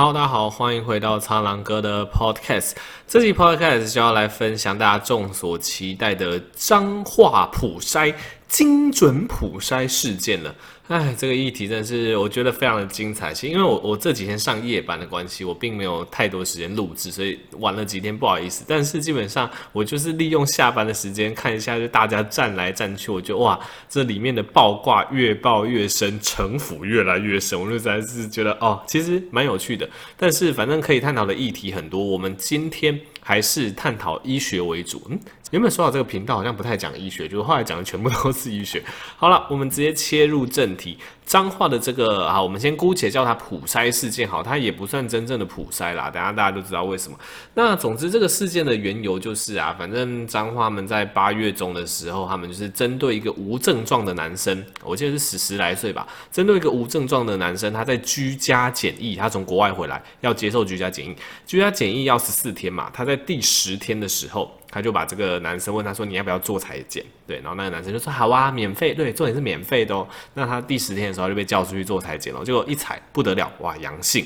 Hello，大家好，欢迎回到苍狼哥的 Podcast。这期 Podcast 就要来分享大家众所期待的彰化普筛精准普筛事件了。哎，这个议题真是我觉得非常的精彩。其因为我我这几天上夜班的关系，我并没有太多时间录制，所以晚了几天，不好意思。但是基本上我就是利用下班的时间看一下，就大家站来站去，我觉得哇，这里面的爆卦越爆越深，城府越来越深，我就实在是觉得哦，其实蛮有趣的。但是反正可以探讨的议题很多，我们今天还是探讨医学为主。嗯。原本说好这个频道好像不太讲医学，就是后来讲的全部都是医学。好了，我们直接切入正题。彰化的这个啊，我们先姑且叫它普筛事件，好，它也不算真正的普筛啦。等下大家都知道为什么。那总之这个事件的缘由就是啊，反正彰化们在八月中的时候，他们就是针对一个无症状的男生，我记得是十十来岁吧，针对一个无症状的男生，他在居家检疫，他从国外回来要接受居家检疫，居家检疫要十四天嘛，他在第十天的时候。他就把这个男生问他说：“你要不要做裁剪？”对，然后那个男生就说：“好啊，免费。”对，重点是免费的哦。那他第十天的时候就被叫出去做裁剪了，结果一裁不得了，哇，阳性。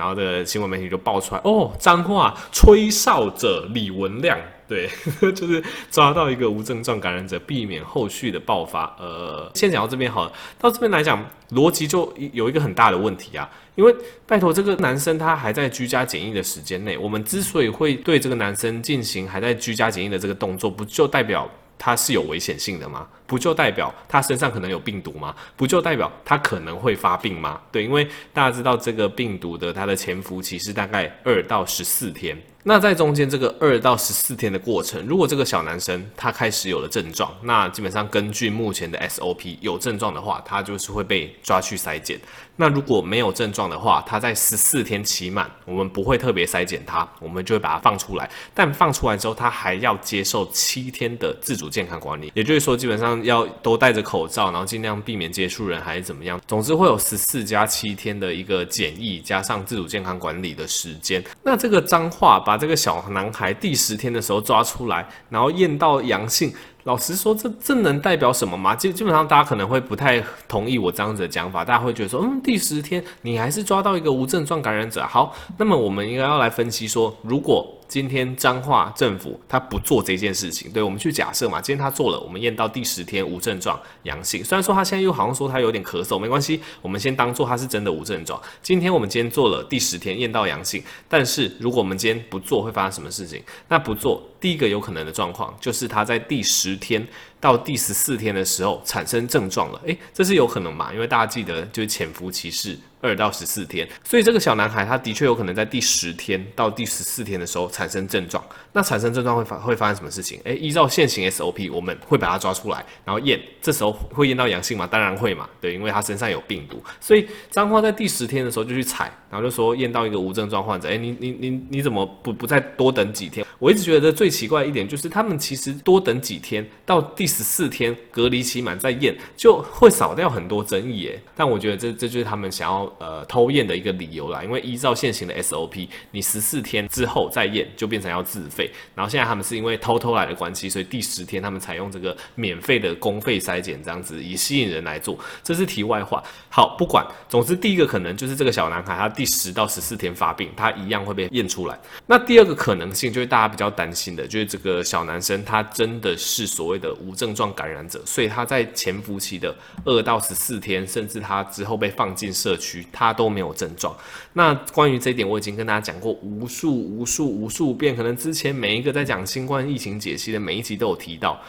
然后这个新闻媒体就爆出来：“哦，彰化吹哨者李文亮。”对，就是抓到一个无症状感染者，避免后续的爆发。呃，先讲到这边好了。到这边来讲，逻辑就有一个很大的问题啊。因为拜托，这个男生他还在居家检疫的时间内，我们之所以会对这个男生进行还在居家检疫的这个动作，不就代表他是有危险性的吗？不就代表他身上可能有病毒吗？不就代表他可能会发病吗？对，因为大家知道这个病毒的它的潜伏期是大概二到十四天。那在中间这个二到十四天的过程，如果这个小男生他开始有了症状，那基本上根据目前的 SOP，有症状的话，他就是会被抓去筛检。那如果没有症状的话，他在十四天期满，我们不会特别筛检他，我们就会把他放出来。但放出来之后，他还要接受七天的自主健康管理，也就是说，基本上要都戴着口罩，然后尽量避免接触人，还是怎么样？总之会有十四加七天的一个检疫，加上自主健康管理的时间。那这个脏话把这个小男孩第十天的时候抓出来，然后验到阳性。老实说，这这能代表什么吗？基基本上大家可能会不太同意我这样子的讲法，大家会觉得说，嗯，第十天你还是抓到一个无症状感染者。好，那么我们应该要来分析说，如果。今天彰化政府他不做这件事情，对，我们去假设嘛，今天他做了，我们验到第十天无症状阳性，虽然说他现在又好像说他有点咳嗽，没关系，我们先当做他是真的无症状。今天我们今天做了第十天验到阳性，但是如果我们今天不做，会发生什么事情？那不做，第一个有可能的状况就是他在第十天到第十四天的时候产生症状了，诶，这是有可能嘛？因为大家记得就是潜伏期是。二到十四天，所以这个小男孩他的确有可能在第十天到第十四天的时候产生症状。那产生症状会发会发生什么事情？诶，依照现行 SOP，我们会把他抓出来，然后验，这时候会验到阳性吗？当然会嘛，对，因为他身上有病毒。所以彰化在第十天的时候就去采，然后就说验到一个无症状患者。诶，你你你你怎么不不再多等几天？我一直觉得最奇怪一点就是他们其实多等几天到第十四天隔离期满再验，就会少掉很多争议诶。但我觉得这这就是他们想要。呃，偷验的一个理由啦，因为依照现行的 SOP，你十四天之后再验就变成要自费。然后现在他们是因为偷偷来的关系，所以第十天他们采用这个免费的公费筛检，这样子以吸引人来做。这是题外话。好，不管，总之第一个可能就是这个小男孩他第十到十四天发病，他一样会被验出来。那第二个可能性就是大家比较担心的，就是这个小男生他真的是所谓的无症状感染者，所以他在潜伏期的二到十四天，甚至他之后被放进社区。他都没有症状。那关于这一点，我已经跟大家讲过无数、无数、无数遍。可能之前每一个在讲新冠疫情解析的每一集都有提到，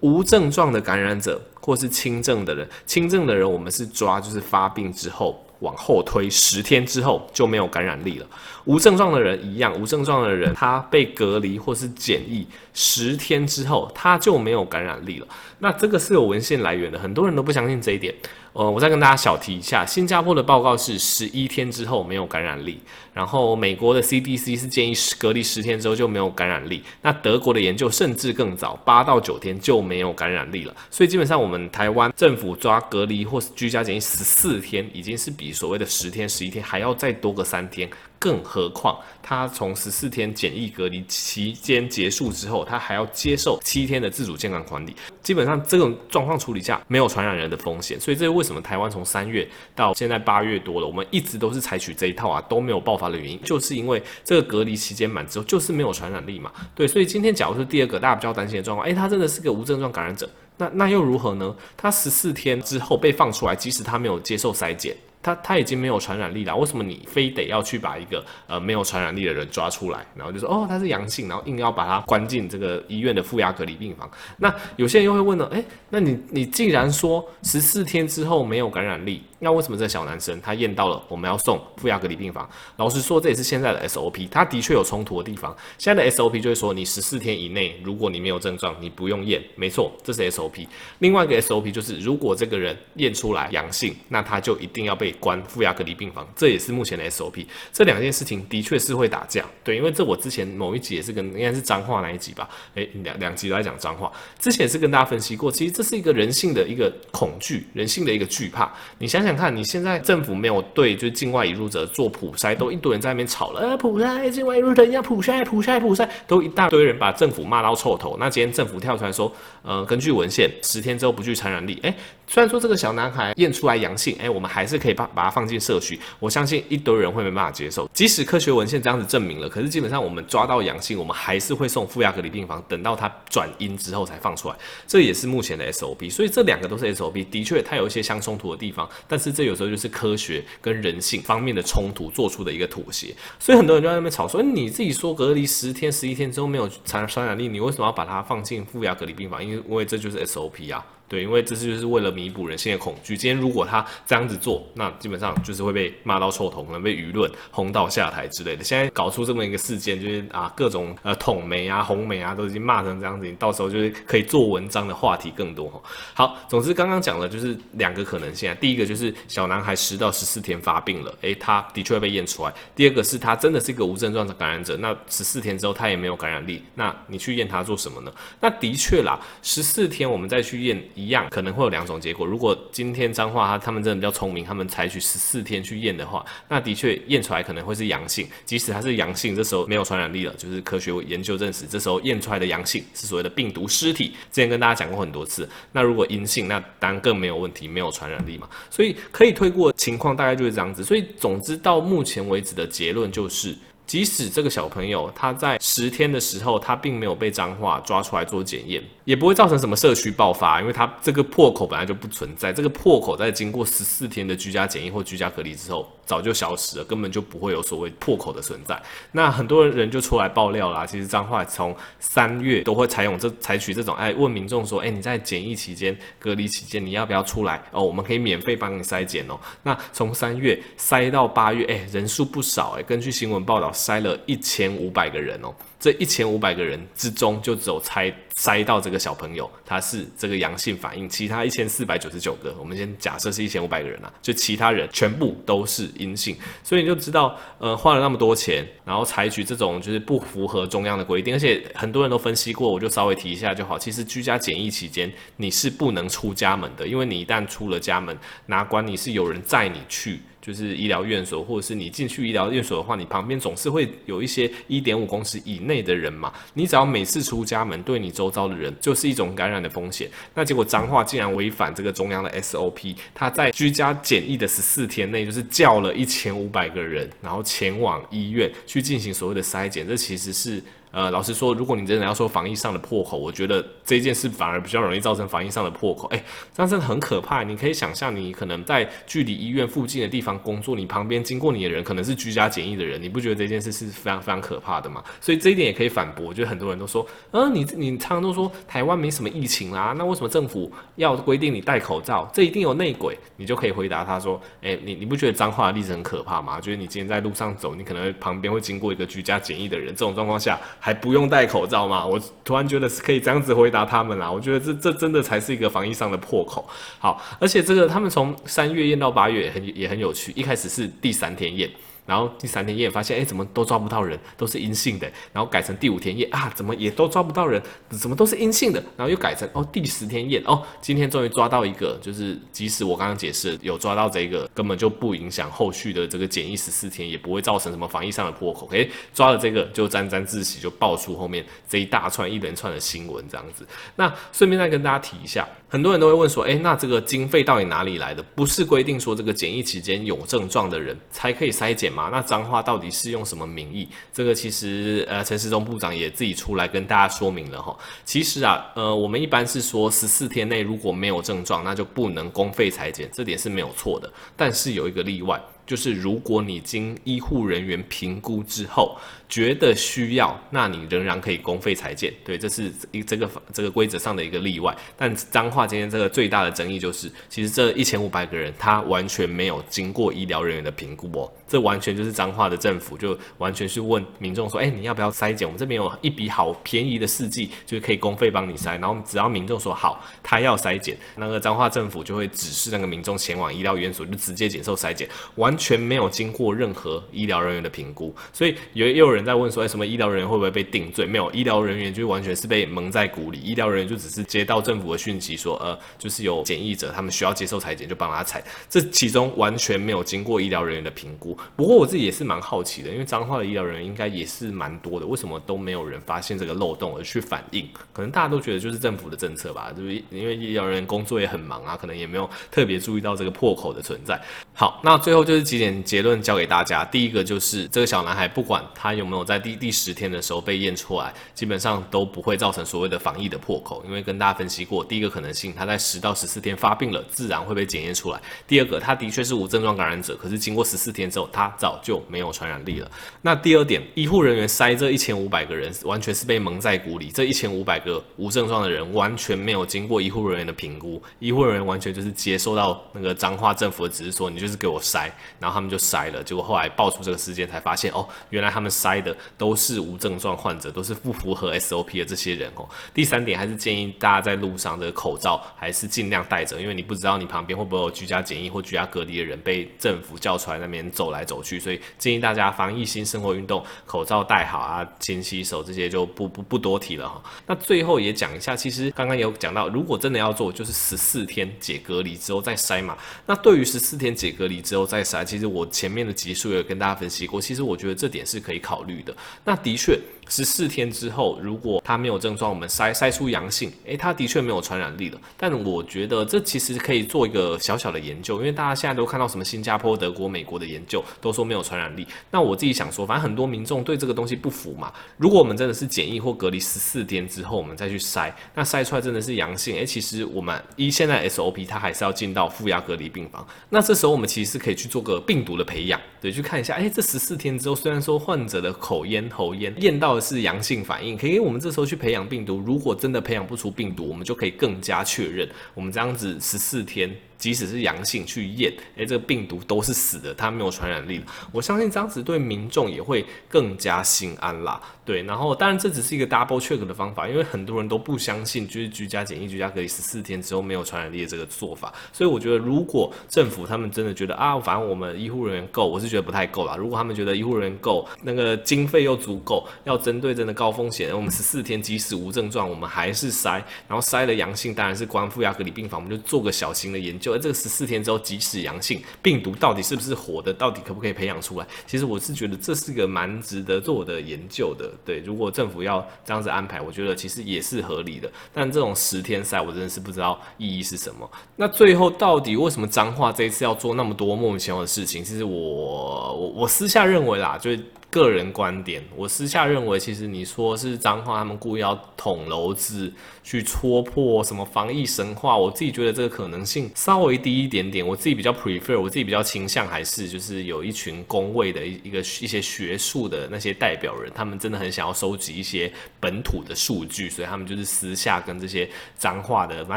无症状的感染者或是轻症的人，轻症的人我们是抓就是发病之后往后推十天之后就没有感染力了。无症状的人一样，无症状的人他被隔离或是检疫十天之后他就没有感染力了。那这个是有文献来源的，很多人都不相信这一点。呃，我再跟大家小提一下，新加坡的报告是十一天之后没有感染力，然后美国的 CDC 是建议隔离十天之后就没有感染力，那德国的研究甚至更早，八到九天就没有感染力了。所以基本上我们台湾政府抓隔离或是居家检疫十四天，已经是比所谓的十天、十一天还要再多个三天。更何况他从十四天检疫隔离期间结束之后，他还要接受七天的自主健康管理。基本上这种状况处理下没有传染人的风险，所以这是为什么台湾从三月到现在八月多了，我们一直都是采取这一套啊，都没有爆发的原因，就是因为这个隔离期间满之后就是没有传染力嘛。对，所以今天假如是第二个大家比较担心的状况，诶，他真的是个无症状感染者，那那又如何呢？他十四天之后被放出来，即使他没有接受筛检。他他已经没有传染力了，为什么你非得要去把一个呃没有传染力的人抓出来，然后就说哦他是阳性，然后硬要把他关进这个医院的负压隔离病房？那有些人又会问了，哎，那你你既然说十四天之后没有感染力，那为什么这小男生他验到了我们要送负压隔离病房？老实说，这也是现在的 SOP，他的确有冲突的地方。现在的 SOP 就是说，你十四天以内，如果你没有症状，你不用验，没错，这是 SOP。另外一个 SOP 就是，如果这个人验出来阳性，那他就一定要被关负压隔离病房，这也是目前的 SOP。这两件事情的确是会打架，对，因为这我之前某一集也是跟应该是脏话那一集吧，诶，两两集都在讲脏话。之前是跟大家分析过，其实这是一个人性的一个恐惧，人性的一个惧怕。你想想看看，你现在政府没有对就是境外引入者做普筛，都一堆人在那边吵了，普筛境外入者要普筛，普筛，普筛，都一大堆人把政府骂到臭头。那今天政府跳出来说，呃，根据文献，十天之后不具传染力，诶。虽然说这个小男孩验出来阳性，哎，我们还是可以把把他放进社区。我相信一堆人会没办法接受，即使科学文献这样子证明了，可是基本上我们抓到阳性，我们还是会送负压隔离病房，等到他转阴之后才放出来。这也是目前的 SOP，所以这两个都是 SOP，的确它有一些相冲突的地方，但是这有时候就是科学跟人性方面的冲突做出的一个妥协。所以很多人就在那边吵说，你自己说隔离十天、十一天之后没有传传染力，你为什么要把它放进负压隔离病房？因为因为这就是 SOP 啊。对，因为这是就是为了弥补人性的恐惧。今天如果他这样子做，那基本上就是会被骂到臭头，可能被舆论轰到下台之类的。现在搞出这么一个事件，就是啊各种呃统媒啊、红媒啊都已经骂成这样子，你到时候就是可以做文章的话题更多哈。好，总之刚刚讲的就是两个可能性啊。第一个就是小男孩十到十四天发病了，诶，他的确会被验出来。第二个是他真的是一个无症状的感染者，那十四天之后他也没有感染力，那你去验他做什么呢？那的确啦，十四天我们再去验。一样可能会有两种结果。如果今天彰化他他们真的比较聪明，他们采取十四天去验的话，那的确验出来可能会是阳性。即使它是阳性，这时候没有传染力了，就是科学研究证实，这时候验出来的阳性是所谓的病毒尸体。之前跟大家讲过很多次。那如果阴性，那当然更没有问题，没有传染力嘛。所以可以推过情况大概就是这样子。所以总之到目前为止的结论就是。即使这个小朋友他在十天的时候，他并没有被脏话抓出来做检验，也不会造成什么社区爆发，因为他这个破口本来就不存在。这个破口在经过十四天的居家检疫或居家隔离之后，早就消失了，根本就不会有所谓破口的存在。那很多人就出来爆料啦，其实彰化从三月都会采用这采取这种，哎，问民众说，哎，你在检疫期间、隔离期间，你要不要出来？哦，我们可以免费帮你筛检哦。那从三月筛到八月，哎，人数不少哎，根据新闻报道。筛了一千五百个人哦，这一千五百个人之中，就只有猜筛到这个小朋友，他是这个阳性反应，其他一千四百九十九个，我们先假设是一千五百个人啊，就其他人全部都是阴性，所以你就知道，呃，花了那么多钱，然后采取这种就是不符合中央的规定，而且很多人都分析过，我就稍微提一下就好。其实居家检疫期间你是不能出家门的，因为你一旦出了家门，哪管你是有人载你去。就是医疗院所，或者是你进去医疗院所的话，你旁边总是会有一些一点五公尺以内的人嘛。你只要每次出家门，对你周遭的人就是一种感染的风险。那结果彰化竟然违反这个中央的 SOP，他在居家检疫的十四天内，就是叫了一千五百个人，然后前往医院去进行所谓的筛检。这其实是。呃，老实说，如果你真的要说防疫上的破口，我觉得这件事反而比较容易造成防疫上的破口。哎，这样真的很可怕。你可以想象，你可能在距离医院附近的地方工作，你旁边经过你的人可能是居家检疫的人，你不觉得这件事是非常非常可怕的吗？所以这一点也可以反驳。我觉得很多人都说，嗯、呃，你你常常都说台湾没什么疫情啦，那为什么政府要规定你戴口罩？这一定有内鬼。你就可以回答他说，哎，你你不觉得脏话的例子很可怕吗？就是你今天在路上走，你可能旁边会经过一个居家检疫的人，这种状况下。还不用戴口罩吗？我突然觉得是可以这样子回答他们啦。我觉得这这真的才是一个防疫上的破口。好，而且这个他们从三月验到八月也很也很有趣。一开始是第三天验，然后第三天验发现，哎，怎么都抓不到人，都是阴性的。然后改成第五天验啊，怎么也都抓不到人，怎么都是阴性的。然后又改成哦，第十天验哦，今天终于抓到一个，就是即使我刚刚解释有抓到这个，根本就不影响后续的这个检疫十四天，也不会造成什么防疫上的破口。哎，抓了这个就沾沾自喜，就爆出后面这一大串一连串的新闻这样子。那顺便再跟大家提一下，很多人都会问说，哎，那这个经费到底哪里来的？不是规定说这个检疫期间有症状的人才可以筛检吗？那脏话到底是用什么名义？这个其实呃，陈世忠部长也自己出来跟大家说明了哈。其实啊，呃，我们一般是说十四天内如果没有症状，那就不能公费裁剪，这点是没有错的。但是有一个例外。就是如果你经医护人员评估之后觉得需要，那你仍然可以公费裁检。对，这是一这个这个规则上的一个例外。但彰化今天这个最大的争议就是，其实这一千五百个人他完全没有经过医疗人员的评估哦，这完全就是彰化的政府就完全是问民众说，哎，你要不要筛检？我们这边有一笔好便宜的试剂，就是可以公费帮你筛。然后只要民众说好，他要筛检，那个彰化政府就会指示那个民众前往医疗院所，就直接接受筛检，完。全没有经过任何医疗人员的评估，所以有也有人在问说，哎，什么医疗人员会不会被定罪？没有，医疗人员就完全是被蒙在鼓里。医疗人员就只是接到政府的讯息说，呃，就是有检疫者，他们需要接受裁剪，就帮他裁。这其中完全没有经过医疗人员的评估。不过我自己也是蛮好奇的，因为彰化的医疗人员应该也是蛮多的，为什么都没有人发现这个漏洞而去反映？可能大家都觉得就是政府的政策吧，就是因为医疗人员工作也很忙啊，可能也没有特别注意到这个破口的存在。好，那最后就是。几点结论教给大家。第一个就是这个小男孩，不管他有没有在第第十天的时候被验出来，基本上都不会造成所谓的防疫的破口，因为跟大家分析过，第一个可能性他在十到十四天发病了，自然会被检验出来。第二个，他的确是无症状感染者，可是经过十四天之后，他早就没有传染力了。那第二点，医护人员筛这一千五百个人，完全是被蒙在鼓里。这一千五百个无症状的人，完全没有经过医护人员的评估，医护人员完全就是接收到那个彰化政府的指示，说你就是给我筛。然后他们就筛了，结果后来爆出这个事件，才发现哦，原来他们筛的都是无症状患者，都是不符合 SOP 的这些人哦。第三点还是建议大家在路上的口罩还是尽量戴着，因为你不知道你旁边会不会有居家检疫或居家隔离的人被政府叫出来那边走来走去，所以建议大家防疫新生活运动，口罩戴好啊，勤洗手这些就不不不多提了哈。那最后也讲一下，其实刚刚有讲到，如果真的要做，就是十四天解隔离之后再筛嘛。那对于十四天解隔离之后再筛，其实我前面的集数有跟大家分析过，其实我觉得这点是可以考虑的。那的确。十四天之后，如果他没有症状，我们筛筛出阳性，诶，他的确没有传染力了。但我觉得这其实可以做一个小小的研究，因为大家现在都看到什么新加坡、德国、美国的研究，都说没有传染力。那我自己想说，反正很多民众对这个东西不服嘛。如果我们真的是检疫或隔离十四天之后，我们再去筛，那筛出来真的是阳性，诶，其实我们一现在 SOP，它还是要进到负压隔离病房。那这时候我们其实是可以去做个病毒的培养，对，去看一下，诶，这十四天之后，虽然说患者的口咽、喉咽咽到是阳性反应，可以我们这时候去培养病毒。如果真的培养不出病毒，我们就可以更加确认，我们这样子十四天。即使是阳性去验，诶，这个病毒都是死的，它没有传染力。我相信这样子对民众也会更加心安啦。对，然后当然这只是一个 double check 的方法，因为很多人都不相信，就是居家检疫、居家隔离十四天之后没有传染力的这个做法。所以我觉得，如果政府他们真的觉得啊，反正我们医护人员够，我是觉得不太够啦。如果他们觉得医护人员够，那个经费又足够，要针对真的高风险，我们十四天即使无症状，我们还是筛，然后筛了阳性，当然是关负压隔离病房，我们就做个小型的研究。而这个十四天之后，即使阳性，病毒到底是不是活的？到底可不可以培养出来？其实我是觉得这是个蛮值得做的研究的。对，如果政府要这样子安排，我觉得其实也是合理的。但这种十天赛，我真的是不知道意义是什么。那最后到底为什么彰化这一次要做那么多莫名其妙的事情？其实我我我私下认为啦，就是。个人观点，我私下认为，其实你说是脏话他们故意要捅娄子去戳破什么防疫神话，我自己觉得这个可能性稍微低一点点。我自己比较 prefer，我自己比较倾向还是就是有一群公卫的一一个一些学术的那些代表人，他们真的很想要收集一些本土的数据，所以他们就是私下跟这些脏话的，反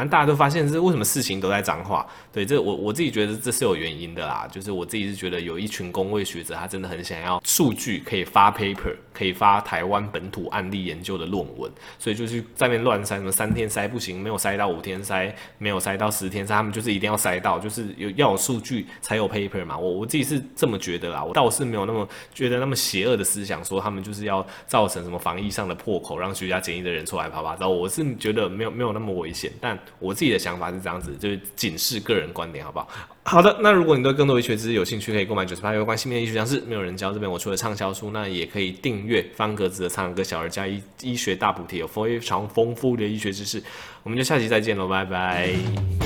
正大家都发现是为什么事情都在脏话。对，这我我自己觉得这是有原因的啦，就是我自己是觉得有一群公卫学者，他真的很想要数据。可以发 paper，可以发台湾本土案例研究的论文，所以就是在那边乱塞，什么三天塞不行，没有塞到五天塞，没有塞到十天塞，他们就是一定要塞到，就是有要有数据才有 paper 嘛。我我自己是这么觉得啦，我倒是没有那么觉得那么邪恶的思想，说他们就是要造成什么防疫上的破口，让居家检疫的人出来趴趴走。我是觉得没有没有那么危险，但我自己的想法是这样子，就是仅是个人观点，好不好？好的，那如果你对更多医学知识有兴趣，可以购买九十八有关性别医学常识，没有人教这边我出了畅销书，那也可以订阅方格子的苍蓝鸽小儿加医医学大补帖，有非常丰富的医学知识。我们就下期再见喽，拜拜。